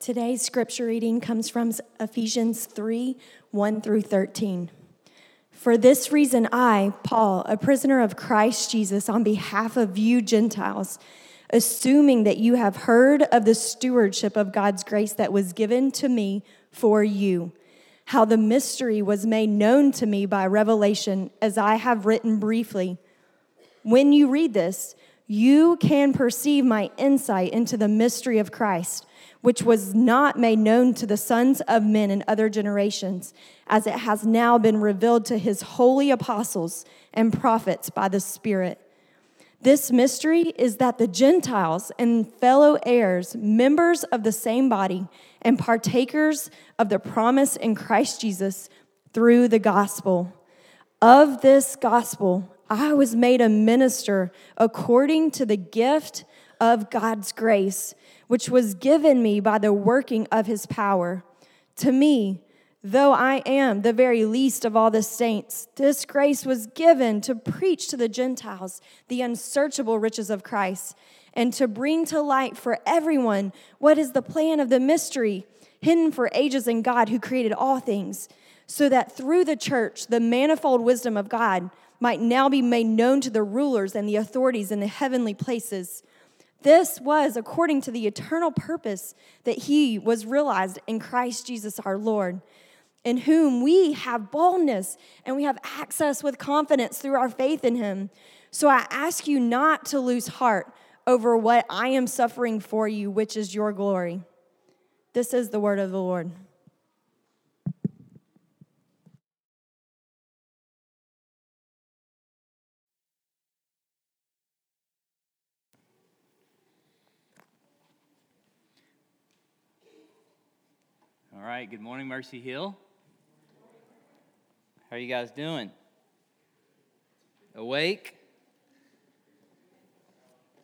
Today's scripture reading comes from Ephesians 3 1 through 13. For this reason, I, Paul, a prisoner of Christ Jesus, on behalf of you Gentiles, assuming that you have heard of the stewardship of God's grace that was given to me for you, how the mystery was made known to me by revelation, as I have written briefly. When you read this, you can perceive my insight into the mystery of Christ which was not made known to the sons of men in other generations, as it has now been revealed to his holy apostles and prophets by the Spirit. This mystery is that the Gentiles and fellow heirs, members of the same body, and partakers of the promise in Christ Jesus through the gospel. Of this gospel, I was made a minister according to the gift of God's grace which was given me by the working of his power. To me, though I am the very least of all the saints, this grace was given to preach to the Gentiles the unsearchable riches of Christ and to bring to light for everyone what is the plan of the mystery hidden for ages in God who created all things, so that through the church the manifold wisdom of God might now be made known to the rulers and the authorities in the heavenly places. This was according to the eternal purpose that he was realized in Christ Jesus our Lord, in whom we have boldness and we have access with confidence through our faith in him. So I ask you not to lose heart over what I am suffering for you, which is your glory. This is the word of the Lord. Right, good morning, Mercy Hill. How are you guys doing? Awake?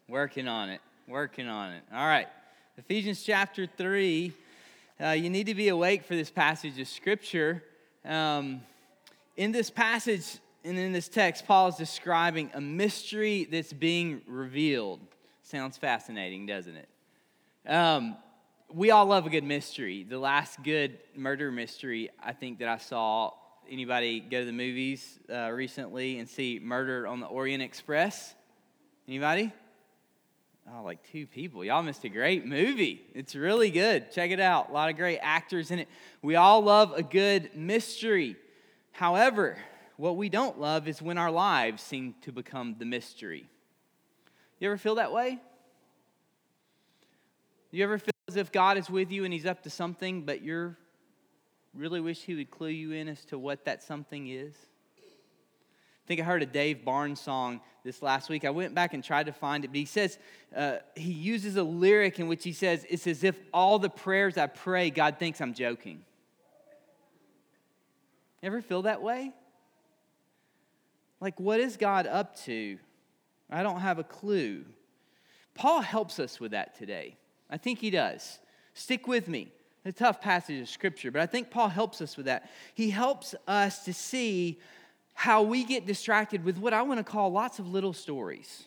Working on it, working on it. All right, Ephesians chapter 3. Uh, you need to be awake for this passage of Scripture. Um, in this passage and in this text, Paul is describing a mystery that's being revealed. Sounds fascinating, doesn't it? Um, we all love a good mystery. The last good murder mystery I think that I saw. Anybody go to the movies uh, recently and see Murder on the Orient Express? Anybody? Oh, like two people. Y'all missed a great movie. It's really good. Check it out. A lot of great actors in it. We all love a good mystery. However, what we don't love is when our lives seem to become the mystery. You ever feel that way? You ever feel as if God is with you and He's up to something, but you're really wish He would clue you in as to what that something is? I think I heard a Dave Barnes song this last week. I went back and tried to find it, but he says, uh, he uses a lyric in which he says, It's as if all the prayers I pray, God thinks I'm joking. Ever feel that way? Like, what is God up to? I don't have a clue. Paul helps us with that today. I think he does. Stick with me. It's a tough passage of scripture, but I think Paul helps us with that. He helps us to see how we get distracted with what I want to call lots of little stories.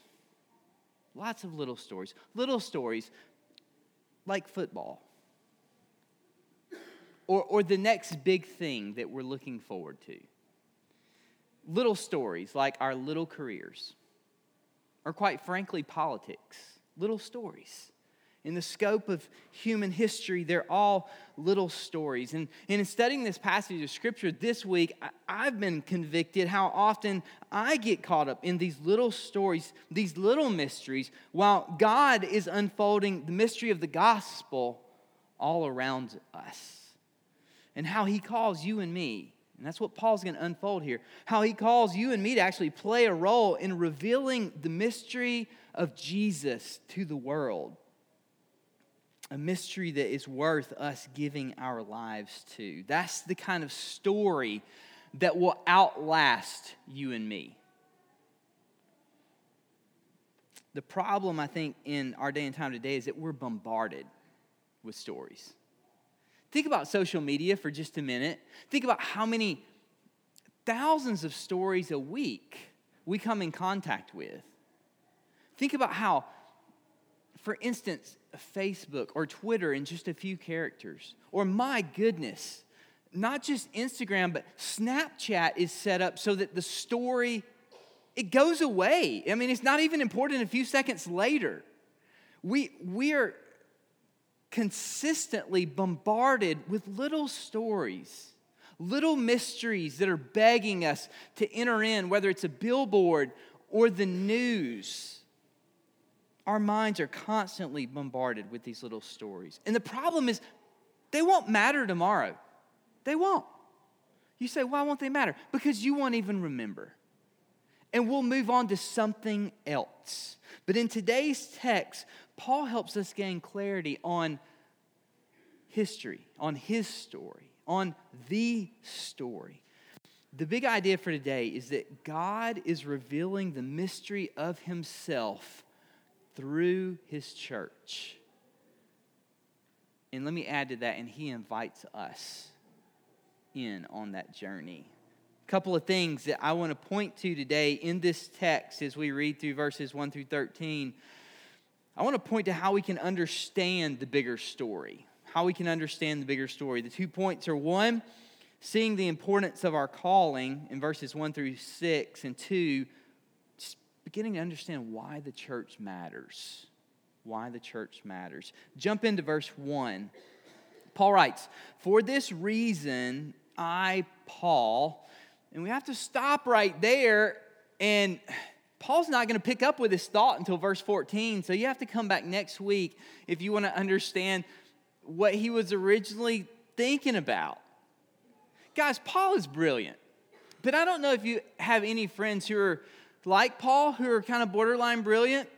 Lots of little stories. Little stories like football. Or, or the next big thing that we're looking forward to. Little stories like our little careers. Or, quite frankly, politics. Little stories in the scope of human history, they're all little stories. And, and in studying this passage of scripture this week, I, have been convicted how often I get caught up in these little stories, these little mysteries, while God is unfolding the mystery of the gospel all around us. And how he calls you and me, and that's what Paul's going to unfold here, how he calls you and me to actually play a role in revealing the mystery of Jesus to the world a mystery that is worth us giving our lives to. That's the kind of story that will outlast you and me. The problem, I think, in our day and time today is that we're bombarded with stories. Think about social media for just a minute. Think about how many thousands of stories a week we come in contact with. Think about how, for instance, Facebook or Twitter in just a few characters. Or, my goodness, not just Instagram, but Snapchat is set up so that the story it goes away. I mean, it's not even important a few seconds later. We, we are consistently bombarded with little stories, little mysteries that are begging us to enter in, whether it's a billboard or the news. Our minds are constantly bombarded with these little stories. And the problem is, they won't matter tomorrow. They won't. You say, why won't they matter? Because you won't even remember. And we'll move on to something else. But in today's text, Paul helps us gain clarity on history, on his story, on the story. The big idea for today is that God is revealing the mystery of himself through his church. And let me add to that, and he invites us in on that journey. A couple of things that I want to point to today in this text as we read through verses 1 through 13. I want to point to how we can understand the bigger story. How we can understand the bigger story. The two points are one, seeing the importance of our calling in verses 1 through 6, and two, beginning to understand why the church matters. Why the church matters. Jump into verse 1. Paul writes, For this reason, I, Paul, and we have to stop right there and Paul's not going to pick up with his thought until verse 14, so you have to come back next week if you want to understand what he was originally thinking about. Guys, Paul is brilliant, but I don't know if you have any friends who are like Paul, who are kind of borderline brilliant.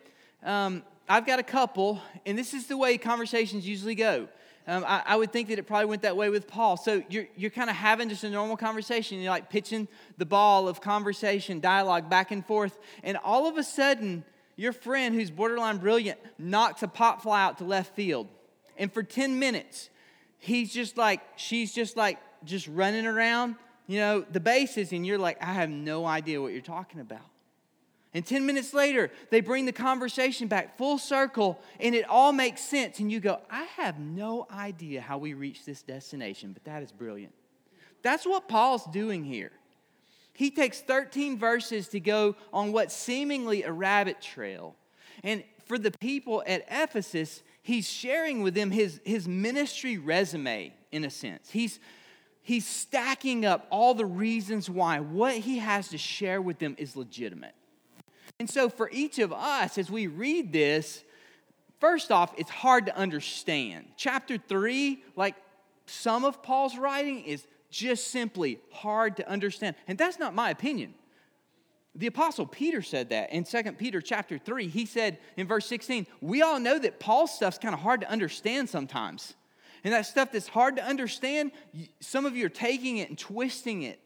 Um, I've got a couple, and this is the way conversations usually go. Um, I, I, would think that it probably went that way with Paul. So you're, you're kind of having just a normal conversation. You're like pitching the ball of conversation, dialogue back and forth. And all of a sudden, your friend who's borderline brilliant knocks a pop fly out to left field. And for 10 minutes, he's just like, she's just like, just running around, you know, the bases. And you're like, I have no idea what you're talking about. And 10 minutes later, they bring the conversation back full circle and it all makes sense. And you go, I have no idea how we reach this destination, but that is brilliant. That's what Paul's doing here. He takes 13 verses to go on what's seemingly a rabbit trail. And for the people at Ephesus, he's sharing with them his, his ministry resume, in a sense. He's, he's stacking up all the reasons why what he has to share with them is legitimate. And so, for each of us, as we read this, first off, it's hard to understand. Chapter three, like some of Paul's writing, is just simply hard to understand. And that's not my opinion. The apostle Peter said that in 2 Peter chapter 3. He said in verse 16, we all know that Paul's stuff's kind of hard to understand sometimes. And that stuff that's hard to understand, some of you are taking it and twisting it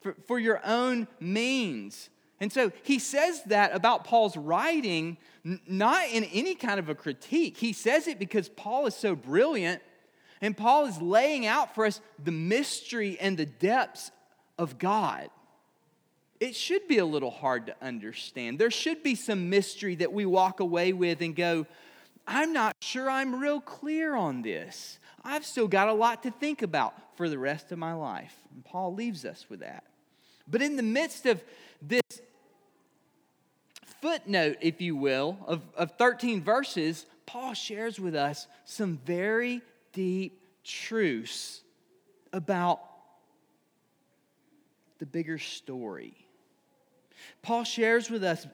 for, for your own means. And so he says that about Paul's writing, not in any kind of a critique. He says it because Paul is so brilliant, and Paul is laying out for us the mystery and the depths of God. It should be a little hard to understand. There should be some mystery that we walk away with and go, I'm not sure I'm real clear on this. I've still got a lot to think about for the rest of my life. And Paul leaves us with that. But in the midst of this footnote, if you will, of, of 13 verses, Paul shares with us some very deep truths about the bigger story. Paul shares with us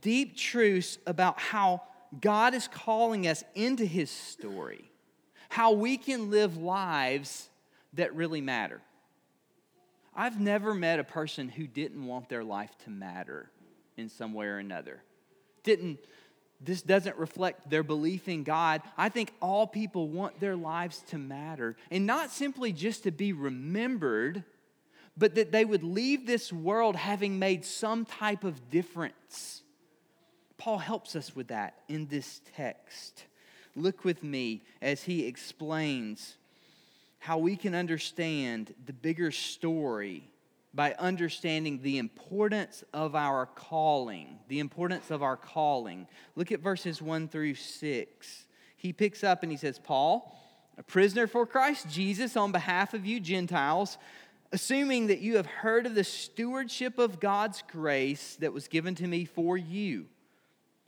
deep truths about how God is calling us into his story, how we can live lives that really matter. I've never met a person who didn't want their life to matter in some way or another. Didn't this doesn't reflect their belief in God. I think all people want their lives to matter and not simply just to be remembered, but that they would leave this world having made some type of difference. Paul helps us with that in this text. Look with me as he explains how we can understand the bigger story by understanding the importance of our calling. The importance of our calling. Look at verses 1 through 6. he picks up and he says, Paul, a prisoner for Christ Jesus on behalf of you Gentiles, assuming that you have heard of the stewardship of God's grace that was given to me for you,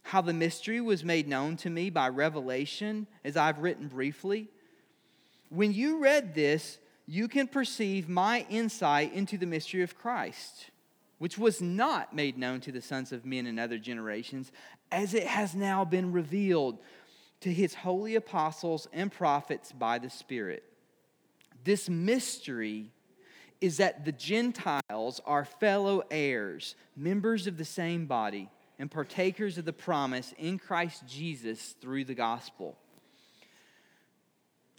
how the mystery was made known to me by revelation, as I've written briefly. When you read this, you can perceive my insight into the mystery of Christ, which was not made known to the sons of men in other generations, as it has now been revealed to his holy apostles and prophets by the Spirit. This mystery is that the Gentiles are fellow heirs, members of the same body, and partakers of the promise in Christ Jesus through the gospel.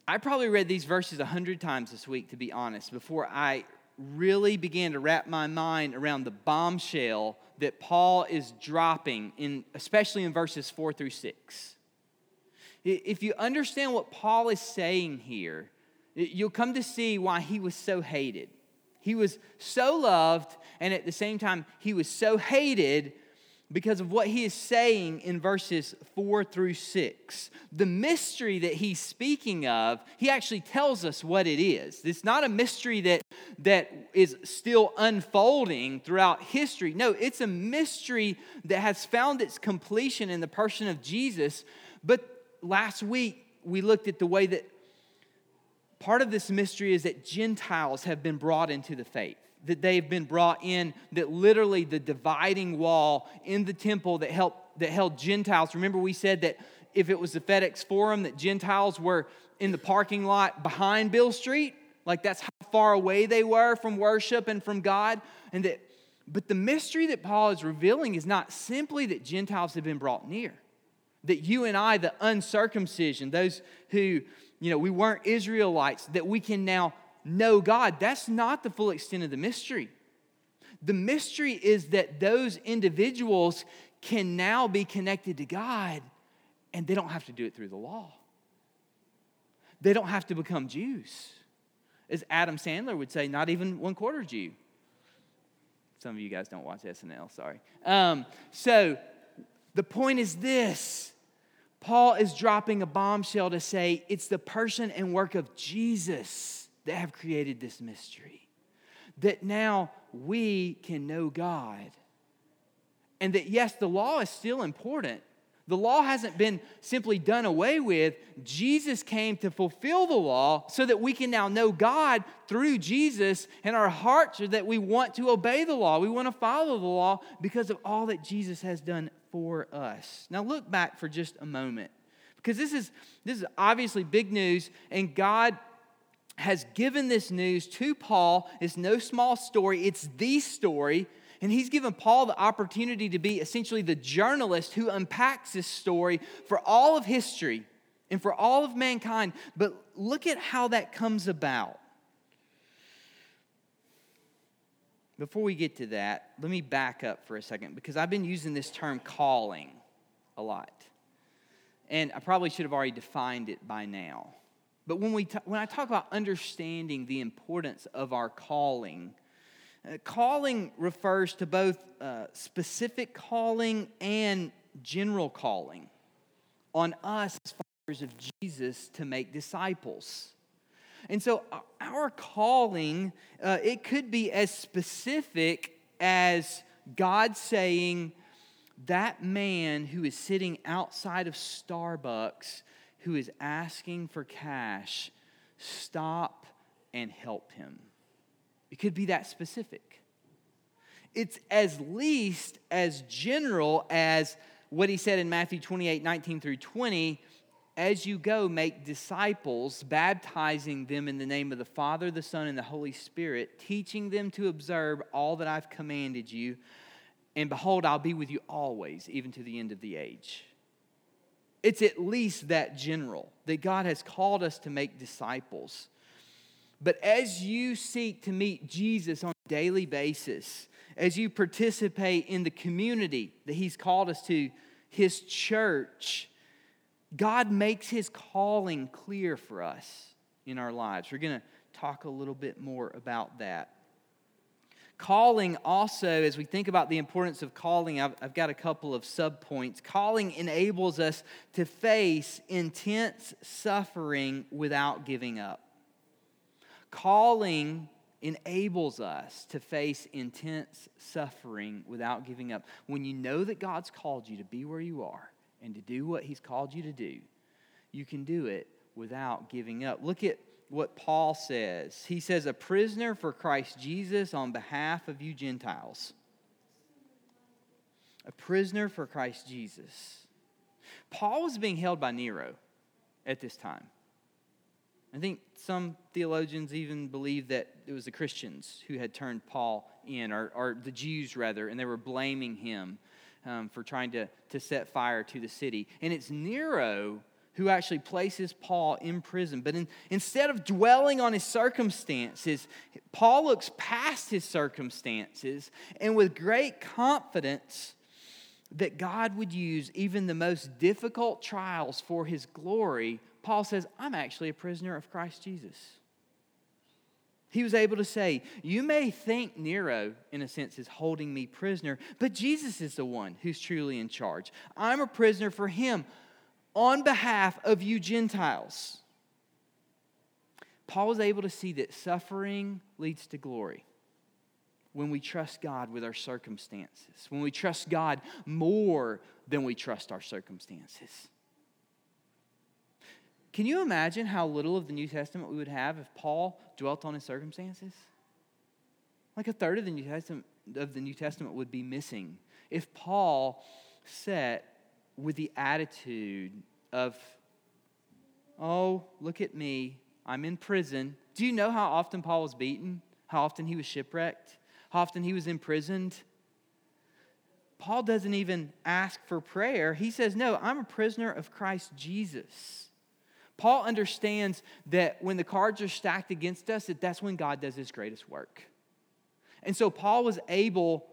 I probably read these verses a hundred times this week, to be honest, before I really began to wrap my mind around the bombshell that Paul is dropping, in, especially in verses four through six. If you understand what Paul is saying here, you'll come to see why he was so hated. He was so loved, and at the same time, he was so hated because of what he is saying in verses 4 through 6. The mystery that he's speaking of, he actually tells us what it is. It's not a mystery that, that is still unfolding throughout history. No, it's a mystery that has found its completion in the person of Jesus. But last week, we looked at the way that part of this mystery is that Gentiles have been brought into the faith that they've been brought in, that literally the dividing wall in the temple that, helped, that held Gentiles. Remember, we said that if it was the FedEx Forum, that Gentiles were in the parking lot behind Beale Street. Like that's how far away they were from worship and from God. And that, but the mystery that Paul is revealing is not simply that Gentiles have been brought near, that you and I, the uncircumcision, those who, you know, we weren't Israelites, that we can now know God. That's not the full extent of the mystery. The mystery is that those individuals can now be connected to God and they don't have to do it through the law. They don't have to become Jews. As Adam Sandler would say, not even one quarter Jew. Some of you guys don't watch SNL, sorry. Um, so the point is this Paul is dropping a bombshell to say it's the person and work of Jesus that have created this mystery. That now we can know God. And that, yes, the law is still important. The law hasn't been simply done away with. Jesus came to fulfill the law so that we can now know God through Jesus, and our hearts are that we want to obey the law. We want to follow the law because of all that Jesus has done for us. Now, look back for just a moment because this is, this is obviously big news, and God has given this news to Paul. It's no small story, it's the story. And he's given Paul the opportunity to be essentially the journalist who unpacks this story for all of history and for all of mankind. But look at how that comes about. Before we get to that, let me back up for a second because I've been using this term calling a lot. And I probably should have already defined it by now. But when, we t- when I talk about understanding the importance of our calling, uh, calling refers to both uh, specific calling and general calling on us as followers of Jesus to make disciples. And so uh, our calling, uh, it could be as specific as God saying, that man who is sitting outside of Starbucks who is asking for cash, stop and help him. It could be that specific. It's as least as general as what he said in Matthew 28 19 through 20. As you go, make disciples, baptizing them in the name of the Father, the Son, and the Holy Spirit, teaching them to observe all that I've commanded you. And behold, I'll be with you always, even to the end of the age. It's at least that general that God has called us to make disciples. But as you seek to meet Jesus on a daily basis, as you participate in the community that He's called us to, His church, God makes His calling clear for us in our lives. We're going to talk a little bit more about that. Calling also, as we think about the importance of calling, I've, I've got a couple of subpoints. Calling enables us to face intense suffering without giving up. Calling enables us to face intense suffering without giving up. When you know that God's called you to be where you are and to do what He's called you to do, you can do it without giving up. Look at what Paul says. He says, A prisoner for Christ Jesus on behalf of you Gentiles. A prisoner for Christ Jesus. Paul was being held by Nero at this time. I think some theologians even believe that it was the Christians who had turned Paul in, or, or the Jews rather, and they were blaming him um, for trying to, to set fire to the city. And it's Nero who actually places Paul in prison. But in, instead of dwelling on his circumstances, Paul looks past his circumstances and with great confidence that God would use even the most difficult trials for his glory, Paul says, I'm actually a prisoner of Christ Jesus. He was able to say, You may think Nero, in a sense, is holding me prisoner, but Jesus is the one who's truly in charge. I'm a prisoner for him on behalf of you Gentiles. Paul was able to see that suffering leads to glory when we trust God with our circumstances, when we trust God more than we trust our circumstances. Can you imagine how little of the New Testament we would have if Paul dwelt on his circumstances? Like a third of the New Testament, of the New Testament would be missing if Paul set with the attitude of, oh, look at me, I'm in prison. Do you know how often Paul was beaten? How often he was shipwrecked? How often he was imprisoned? Paul doesn't even ask for prayer. He says, No, I'm a prisoner of Christ Jesus. Paul understands that when the cards are stacked against us, that that's when God does his greatest work. And so Paul was able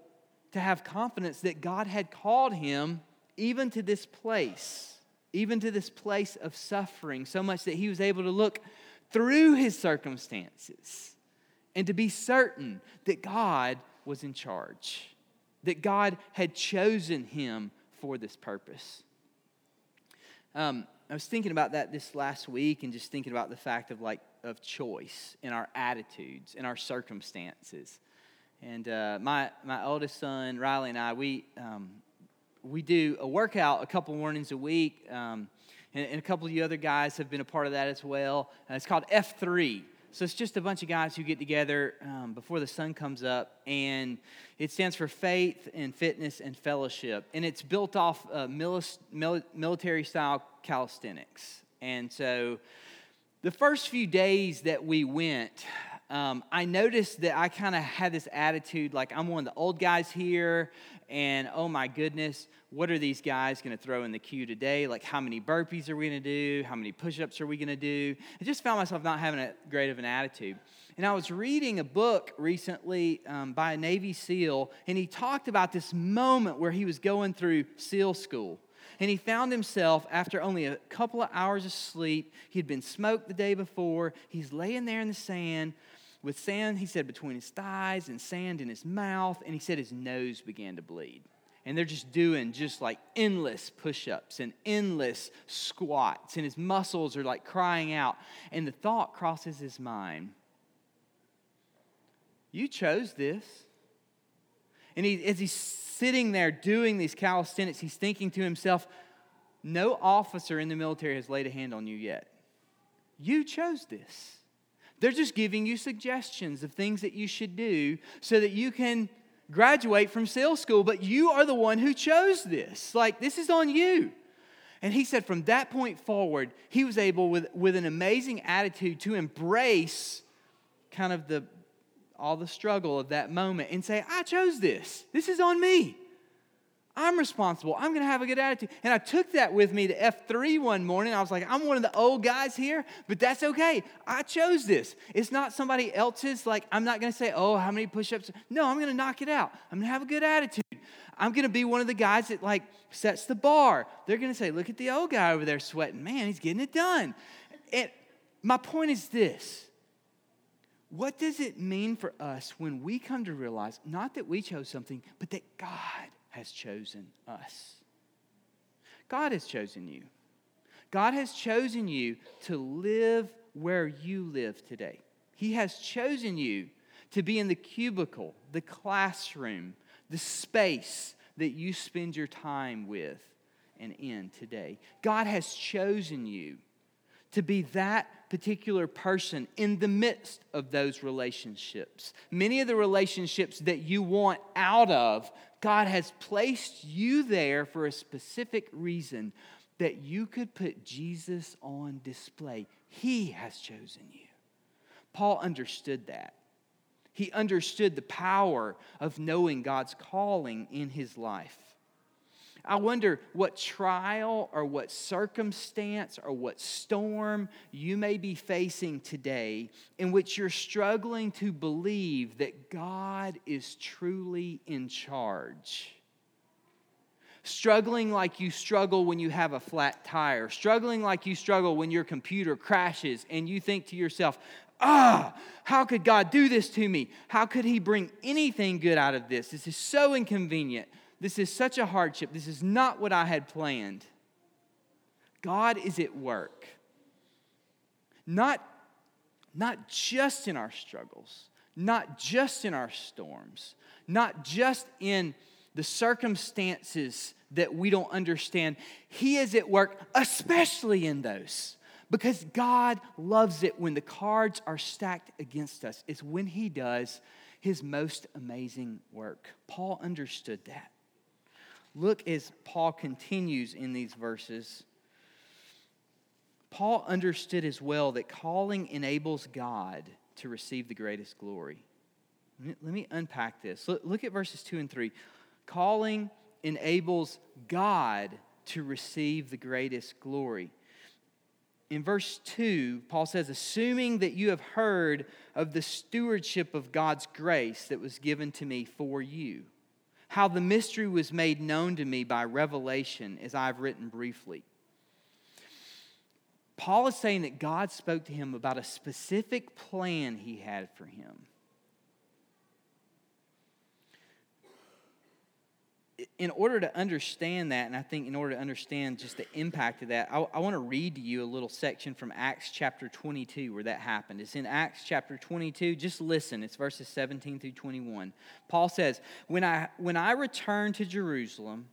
to have confidence that God had called him even to this place, even to this place of suffering, so much that he was able to look through his circumstances and to be certain that God was in charge, that God had chosen him for this purpose. Um, I was thinking about that this last week and just thinking about the fact of like of choice in our attitudes, in our circumstances. And uh, my my oldest son Riley and I, we um, we do a workout a couple mornings a week, um, and, and, a couple of you other guys have been a part of that as well. Uh, it's called F3. So it's just a bunch of guys who get together um, before the sun comes up, and it stands for faith and fitness and fellowship. And it's built off uh, military style calisthenics. And so the first few days that we went, um, I noticed that I kind of had this attitude like I'm one of the old guys here, and oh my goodness, what are these guys going to throw in the queue today? Like, how many burpees are we going to do? How many push ups are we going to do? I just found myself not having a great of an attitude. And I was reading a book recently um, by a Navy SEAL, and he talked about this moment where he was going through SEAL school. And he found himself, after only a couple of hours of sleep, he'd been smoked the day before. He's laying there in the sand with sand, he said, between his thighs and sand in his mouth, and he said his nose began to bleed. And they're just doing just like endless push ups and endless squats, and his muscles are like crying out. And the thought crosses his mind You chose this. And he, as he's sitting there doing these calisthenics, he's thinking to himself, No officer in the military has laid a hand on you yet. You chose this. They're just giving you suggestions of things that you should do so that you can graduate from SEAL school, but you are the one who chose this. Like, this is on you. And he said from that point forward, he was able, with, with an amazing attitude, to embrace kind of the all the struggle of that moment and say, I chose this. This is on me. I'm responsible. I'm going to have a good attitude. And I took that with me to F3 one morning. I was like, I'm one of the old guys here, but that's okay. I chose this. It's not somebody else's. Like, I'm not going to say, oh, how many push ups? No, I'm going to knock it out. I'm going to have a good attitude. I'm going to be one of the guys that, like, sets the bar. They're going to say, look at the old guy over there sweating. Man, he's getting it done. And my point is this what does it mean for us when we come to realize not that we chose something, but that God has chosen us? God has chosen you. God has chosen you to live where you live today. He has chosen you to be in the cubicle, the classroom, the space that you spend your time with and in today. God has chosen you to be that particular person in the midst of those relationships. Many of the relationships that you want out of, God has placed you there for a specific reason that you could put Jesus on display. He has chosen you. Paul understood that. He understood the power of knowing God's calling in his life. I wonder what trial or what circumstance or what storm you may be facing today in which you're struggling to believe that God is truly in charge. Struggling like you struggle when you have a flat tire, struggling like you struggle when your computer crashes and you think to yourself, ah, how could God do this to me? How could He bring anything good out of this? This is so inconvenient. This is such a hardship. This is not what I had planned. God is at work. Not, not just in our struggles, not just in our storms, not just in the circumstances that we don't understand. He is at work, especially in those. Because God loves it when the cards are stacked against us. It's when He does His most amazing work. Paul understood that. Look as Paul continues in these verses. Paul understood as well that calling enables God to receive the greatest glory. Let me unpack this. Look at verses 2 and 3. Calling enables God to receive the greatest glory. In verse 2, Paul says, Assuming that you have heard of the stewardship of God's grace that was given to me for you how the mystery was made known to me by revelation, as I've written briefly. Paul is saying that God spoke to him about a specific plan he had for him. In order to understand that, and I think in order to understand just the impact of that, I, I want to read to you a little section from Acts chapter 22 where that happened. It's in Acts chapter 22. Just listen, it's verses 17 through 21. Paul says, When I, when I returned to Jerusalem,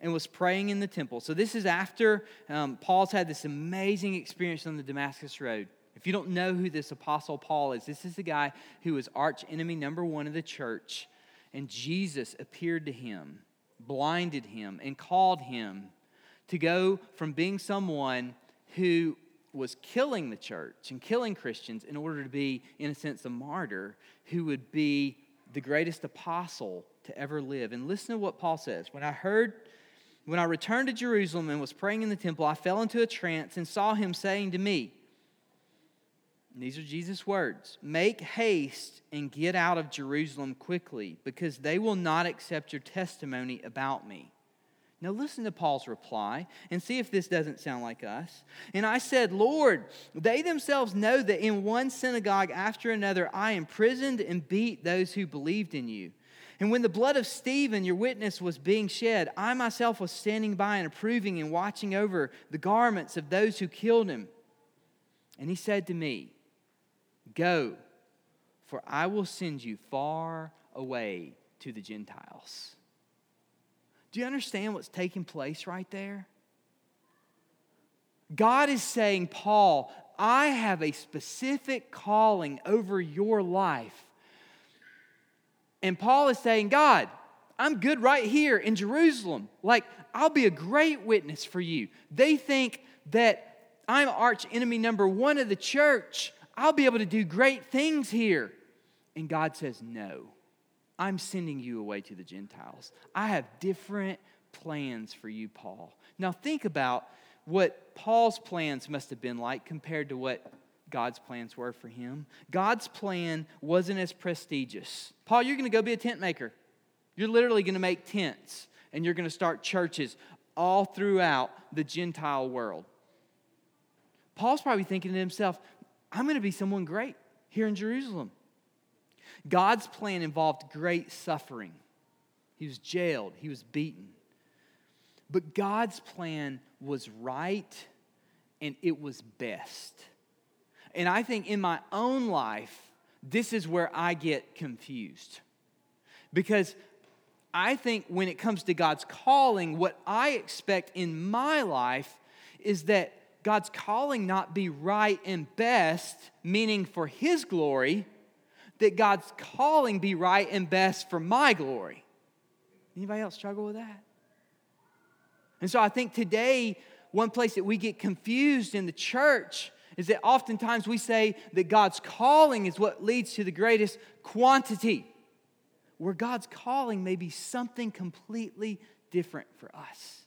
and was praying in the temple. So, this is after um, Paul's had this amazing experience on the Damascus Road. If you don't know who this Apostle Paul is, this is the guy who was arch enemy number one of the church, and Jesus appeared to him blinded him and called him to go from being someone who was killing the church and killing Christians in order to be, in a sense, a martyr who would be the greatest apostle to ever live. And listen to what Paul says. When I heard, when I returned to Jerusalem and was praying in the temple, I fell into a trance and saw him saying to me, these are Jesus' words Make haste and get out of Jerusalem quickly, because they will not accept your testimony about me. Now, listen to Paul's reply and see if this doesn't sound like us. And I said, Lord, they themselves know that in one synagogue after another I imprisoned and beat those who believed in you. And when the blood of Stephen, your witness, was being shed, I myself was standing by and approving and watching over the garments of those who killed him. And he said to me, Go, for I will send you far away to the Gentiles. Do you understand what's taking place right there? God is saying, Paul, I have a specific calling over your life. And Paul is saying, God, I'm good right here in Jerusalem. Like, I'll be a great witness for you. They think that I'm arch enemy number one of the church. I'll be able to do great things here. And God says, No, I'm sending you away to the Gentiles. I have different plans for you, Paul. Now, think about what Paul's plans must have been like compared to what God's plans were for him. God's plan wasn't as prestigious. Paul, you're going to go be a tent maker. You're literally going to make tents and you're going to start churches all throughout the Gentile world. Paul's probably thinking to himself, I'm going to be someone great here in Jerusalem. God's plan involved great suffering. He was jailed, he was beaten. But God's plan was right and it was best. And I think in my own life, this is where I get confused. Because I think when it comes to God's calling, what I expect in my life is that God's calling not be right and best, meaning for His glory, that God's calling be right and best for my glory. Anybody else struggle with that? And so I think today, one place that we get confused in the church is that oftentimes we say that God's calling is what leads to the greatest quantity, where God's calling may be something completely different for us.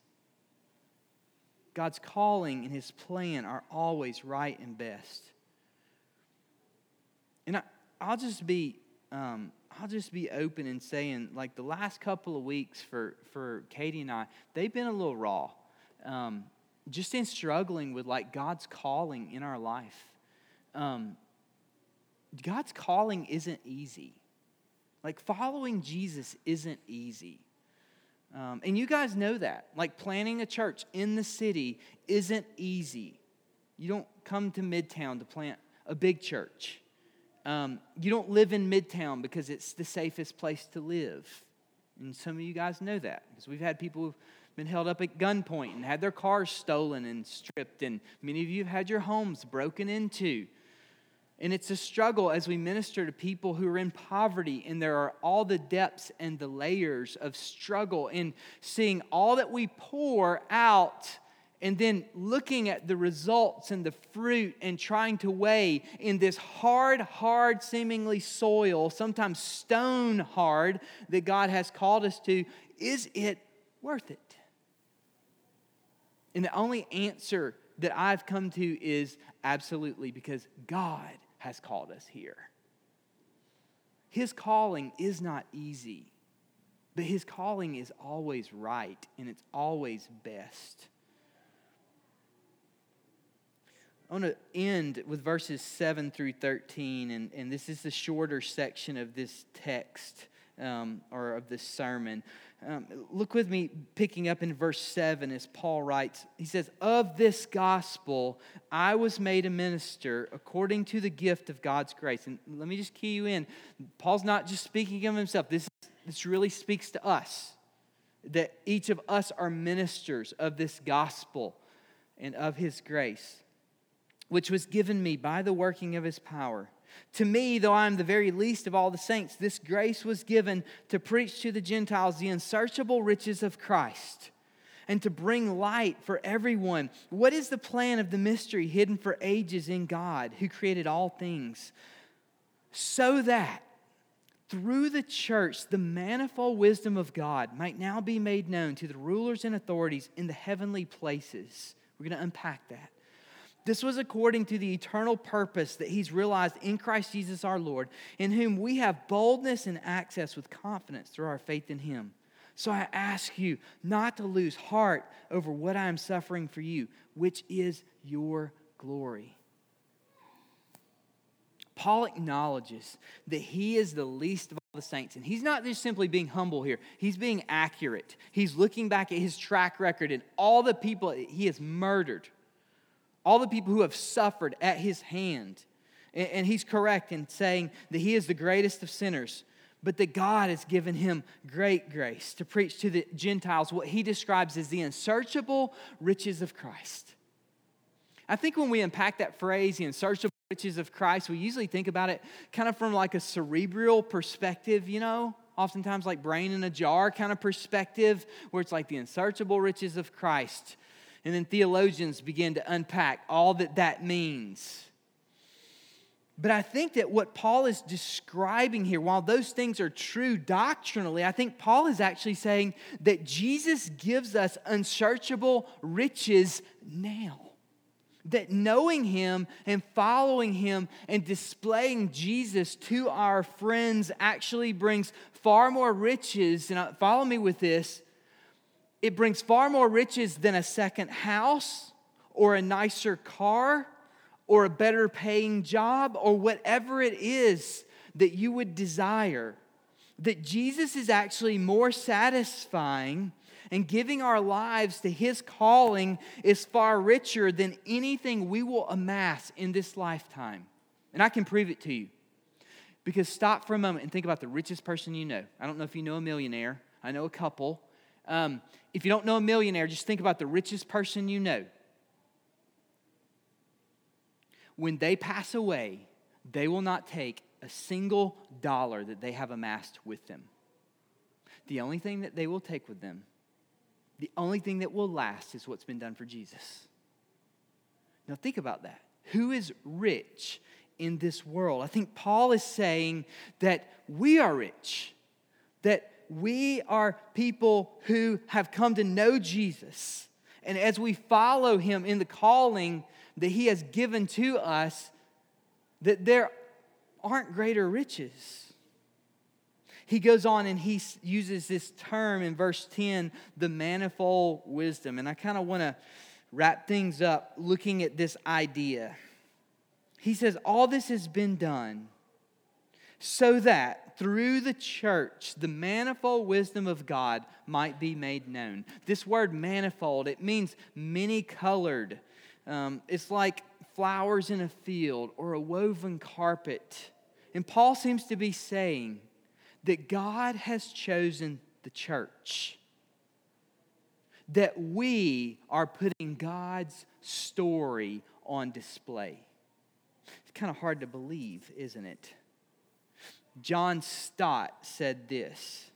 God's calling and His plan are always right and best. And I, I'll just be um, I'll just be open and saying, like the last couple of weeks for for Katie and I, they've been a little raw. Um, just in struggling with like God's calling in our life. Um, God's calling isn't easy. Like following Jesus isn't easy. Um, and you guys know that. Like planning a church in the city isn't easy. You don't come to Midtown to plant a big church. Um, you don't live in Midtown because it's the safest place to live. And some of you guys know that because we've had people who've been held up at gunpoint and had their cars stolen and stripped, and many of you have had your homes broken into. And it's a struggle as we minister to people who are in poverty, and there are all the depths and the layers of struggle in seeing all that we pour out and then looking at the results and the fruit and trying to weigh in this hard, hard, seemingly soil, sometimes stone hard, that God has called us to, is it worth it? And the only answer that I've come to is absolutely because God has called us here. His calling is not easy, but His calling is always right and it's always best. I want to end with verses 7 through 13, and, and this is the shorter section of this text um, or of this sermon. Um, look with me, picking up in verse 7 as Paul writes. He says, Of this gospel I was made a minister according to the gift of God's grace. And let me just key you in. Paul's not just speaking of himself, this, this really speaks to us. That each of us are ministers of this gospel and of his grace, which was given me by the working of his power. To me, though I am the very least of all the saints, this grace was given to preach to the Gentiles the unsearchable riches of Christ and to bring light for everyone. What is the plan of the mystery hidden for ages in God who created all things? So that through the church, the manifold wisdom of God might now be made known to the rulers and authorities in the heavenly places. We're going to unpack that. This was according to the eternal purpose that He's realized in Christ Jesus our Lord, in whom we have boldness and access with confidence through our faith in Him. So I ask you not to lose heart over what I am suffering for you, which is your glory. Paul acknowledges that he is the least of all the saints. And he's not just simply being humble here, he's being accurate. He's looking back at his track record and all the people he has murdered all the people who have suffered at his hand. And he's correct in saying that he is the greatest of sinners, but that God has given him great grace to preach to the Gentiles what he describes as the unsearchable riches of Christ. I think when we unpack that phrase, the unsearchable riches of Christ, we usually think about it kind of from like a cerebral perspective, you know? Oftentimes, like brain in a jar kind of perspective, where it's like the unsearchable riches of Christ. And then theologians begin to unpack all that that means. But I think that what Paul is describing here, while those things are true doctrinally, I think Paul is actually saying that Jesus gives us unsearchable riches now. That knowing him and following him and displaying Jesus to our friends actually brings far more riches. And follow me with this it brings far more riches than a second house or a nicer car or a better paying job or whatever it is that you would desire that Jesus is actually more satisfying and giving our lives to his calling is far richer than anything we will amass in this lifetime. And I can prove it to you. Because stop for a moment and think about the richest person you know. I don't know if you know a millionaire, I know a couple. Um, if you don't know a millionaire, just think about the richest person you know. When they pass away, they will not take a single dollar that they have amassed with them. The only thing that they will take with them, the only thing that will last is what's been done for Jesus. Now, think about that. Who is rich in this world? I think Paul is saying that we are rich, that we are people who have come to know Jesus. And as we follow him in the calling that he has given to us, that there aren't greater riches. He goes on and he uses this term in verse 10, the manifold wisdom. And I kind of want to wrap things up looking at this idea. He says, All this has been done so that through the church the manifold wisdom of God might be made known. This word manifold, it means many colored. Um, it's like flowers in a field or a woven carpet. And Paul seems to be saying that God has chosen the church, that we are putting God's story on display. It's kind of hard to believe, isn't it? John Stott said this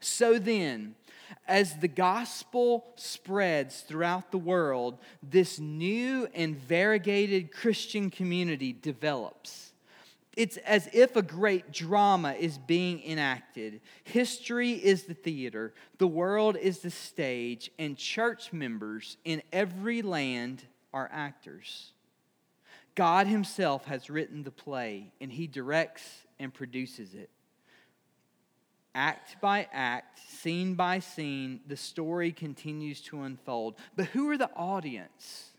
So then, as the gospel spreads throughout the world, this new and variegated Christian community develops. It's as if a great drama is being enacted. History is the theater, the world is the stage, and church members in every land are actors. God Himself has written the play, and He directs and produces it. Act by act, scene by scene, the story continues to unfold. But who are the audience?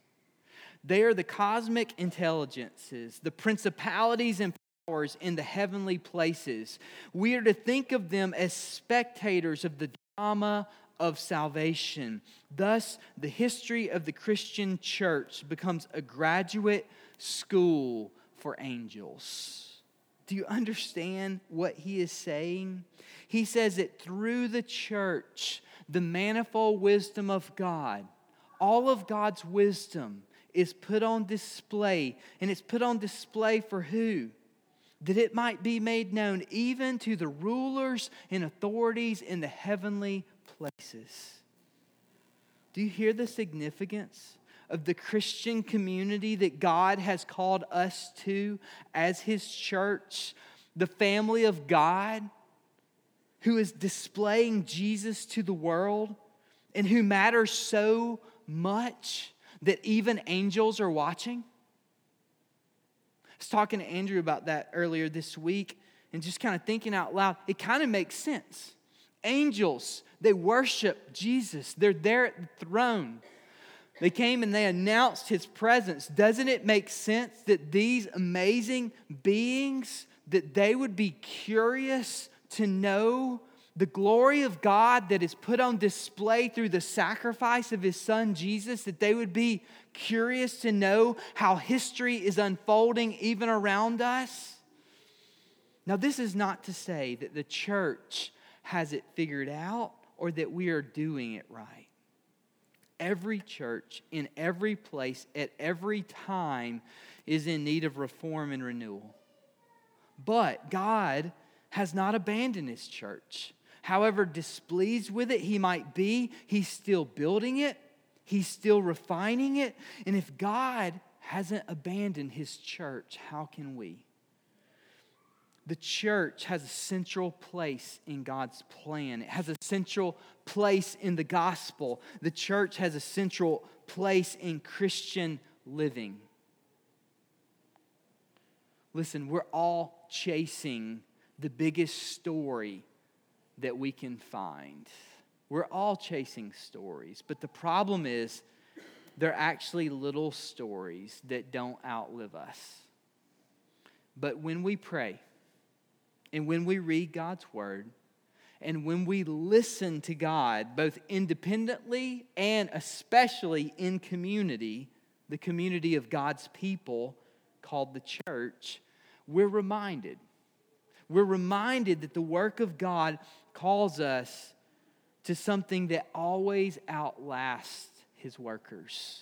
They are the cosmic intelligences, the principalities and powers in the heavenly places. We are to think of them as spectators of the drama of salvation. Thus, the history of the Christian church becomes a graduate school for angels. Do you understand what he is saying? He says that through the church, the manifold wisdom of God, all of God's wisdom is put on display. And it's put on display for who? That it might be made known even to the rulers and authorities in the heavenly places. Do you hear the significance of the Christian community that God has called us to as His church, the family of God who is displaying Jesus to the world and who matters so much that even angels are watching? I was talking to Andrew about that earlier this week and just kind of thinking out loud. It kind of makes sense. Angels, they worship Jesus, they're there at the throne. They came and they announced his presence. Doesn't it make sense that these amazing beings that they would be curious to know the glory of God that is put on display through the sacrifice of his son Jesus, that they would be curious to know how history is unfolding even around us? Now, this is not to say that the church has it figured out or that we are doing it right every church, in every place, at every time, is in need of reform and renewal. But God has not abandoned his church. However displeased with it he might be, he's still building it, he's still refining it. And if God hasn't abandoned his church, how can we? The church has a central place in God's plan. It has a central place in the gospel. The church has a central place in Christian living. Listen, we're all chasing the biggest story that we can find. We're all chasing stories, but the problem is they're actually little stories that don't outlive us. But when we pray, And when we read God's word, and when we listen to God, both independently and especially in community, the community of God's people called the church, we're reminded. We're reminded that the work of God calls us to something that always outlasts his workers.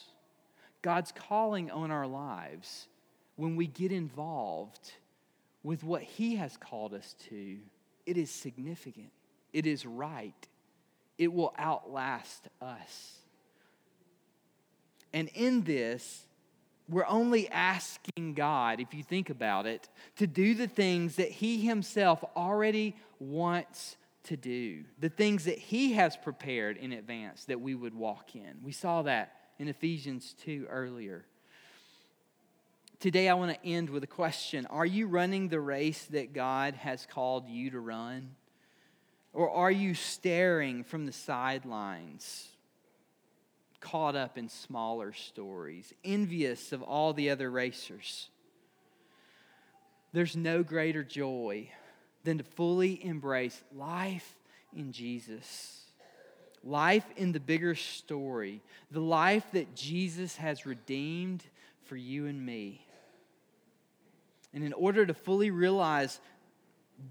God's calling on our lives when we get involved with what he has called us to, it is significant. It is right. It will outlast us. And in this, we're only asking God, if you think about it, to do the things that He Himself already wants to do, the things that He has prepared in advance that we would walk in. We saw that in Ephesians 2 earlier. Today, I want to end with a question Are you running the race that God has called you to run? Or are you staring from the sidelines, caught up in smaller stories, envious of all the other racers? There's no greater joy than to fully embrace life in Jesus. Life in the bigger story, the life that Jesus has redeemed for you and me. And in order to fully realize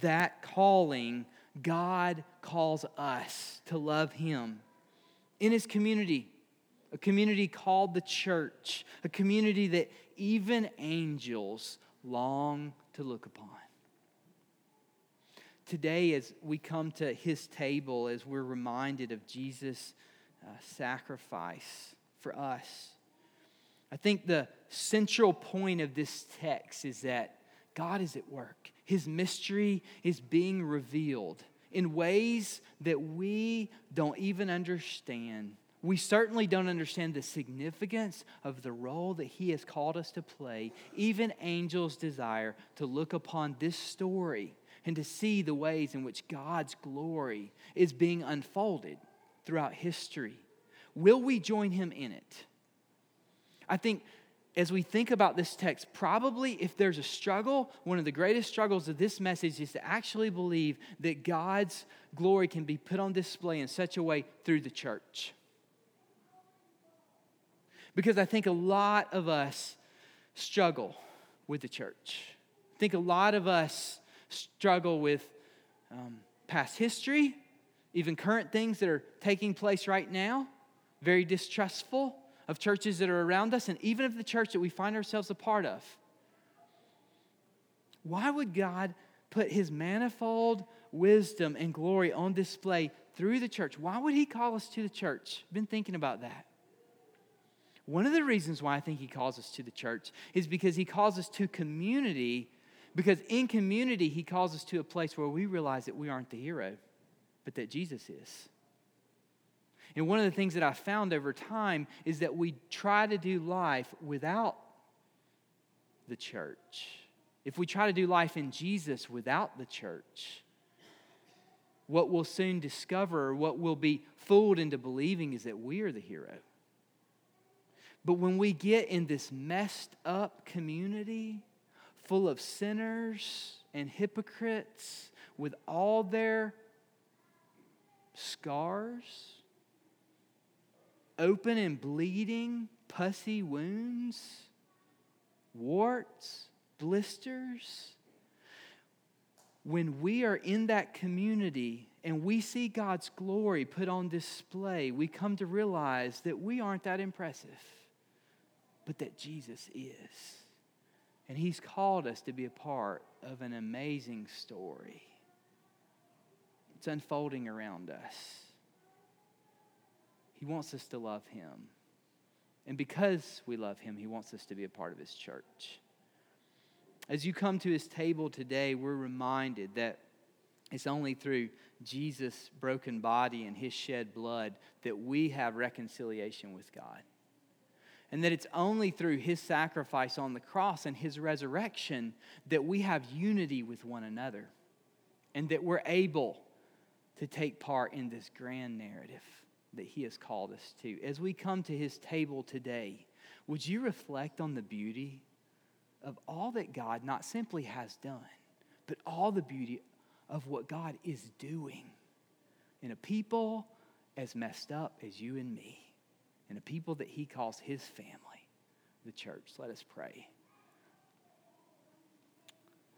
that calling, God calls us to love Him in His community, a community called the church, a community that even angels long to look upon. Today, as we come to His table, as we're reminded of Jesus' uh, sacrifice for us, I think the central point of this text is that God is at work. His mystery is being revealed in ways that we don't even understand. We certainly don't understand the significance of the role that He has called us to play. Even angels desire to look upon this story and to see the ways in which God's glory is being unfolded throughout history. Will we join Him in it? I think as we think about this text, probably if there's a struggle, one of the greatest struggles of this message is to actually believe that God's glory can be put on display in such a way through the church. Because I think a lot of us struggle with the church. I think a lot of us struggle with um, past history, even current things that are taking place right now, very distrustful of churches that are around us and even of the church that we find ourselves a part of. Why would God put his manifold wisdom and glory on display through the church? Why would he call us to the church? I've been thinking about that. One of the reasons why I think he calls us to the church is because he calls us to community, because in community, he calls us to a place where we realize that we aren't the hero, but that Jesus is. And one of the things that I found over time is that we try to do life without the church. If we try to do life in Jesus without the church, what we'll soon discover, what we'll be fooled into believing, is that we are the hero. But when we get in this messed up community full of sinners and hypocrites with all their scars, open and bleeding, pussy wounds, warts, blisters. When we are in that community and we see God's glory put on display, we come to realize that we aren't that impressive, but that Jesus is. And He's called us to be a part of an amazing story. It's unfolding around us. He wants us to love Him. And because we love Him, He wants us to be a part of His church. As you come to His table today, we're reminded that it's only through Jesus' broken body and His shed blood that we have reconciliation with God. And that it's only through His sacrifice on the cross and His resurrection that we have unity with one another. And that we're able to take part in this grand narrative that He has called us to. As we come to His table today, would you reflect on the beauty of all that God not simply has done, but all the beauty of what God is doing in a people as messed up as you and me, in a people that He calls His family, the church. Let us pray.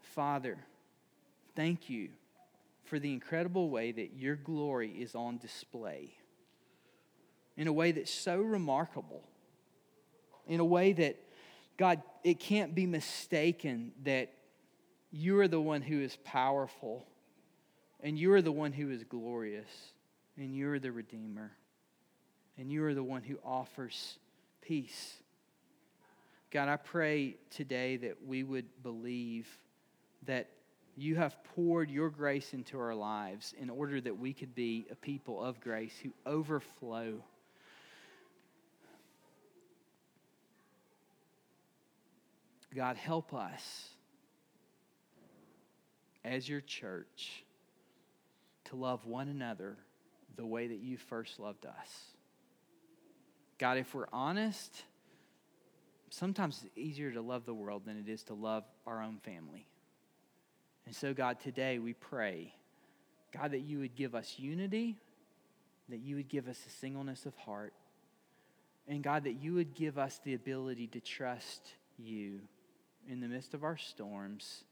Father, thank you for the incredible way that your glory is on display in a way that's so remarkable, in a way that, God, it can't be mistaken that you are the one who is powerful, and you are the one who is glorious, and you are the Redeemer, and you are the one who offers peace. God, I pray today that we would believe that you have poured your grace into our lives in order that we could be a people of grace who overflow. God, help us as your church to love one another the way that you first loved us. God, if we're honest, sometimes it's easier to love the world than it is to love our own family. And so, God, today we pray, God, that you would give us unity, that you would give us a singleness of heart, and God, that you would give us the ability to trust you in the midst of our storms,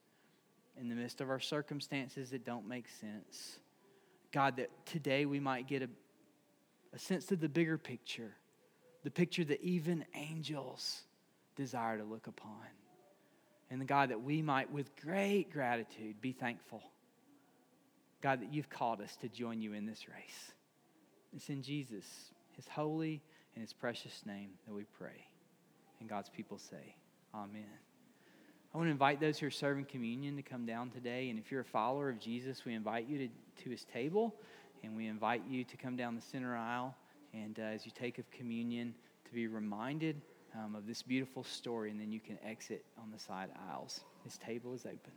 in the midst of our circumstances that don't make sense. God, that today we might get a, a sense of the bigger picture, the picture that even angels desire to look upon. And the God, that we might, with great gratitude, be thankful. God, that you've called us to join you in this race. It's in Jesus, his holy and his precious name, that we pray. And God's people say, Amen. I want to invite those who are serving communion to come down today. And if you're a follower of Jesus, we invite you to, to his table and we invite you to come down the center aisle. And uh, as you take of communion, to be reminded um, of this beautiful story, and then you can exit on the side aisles. This table is open.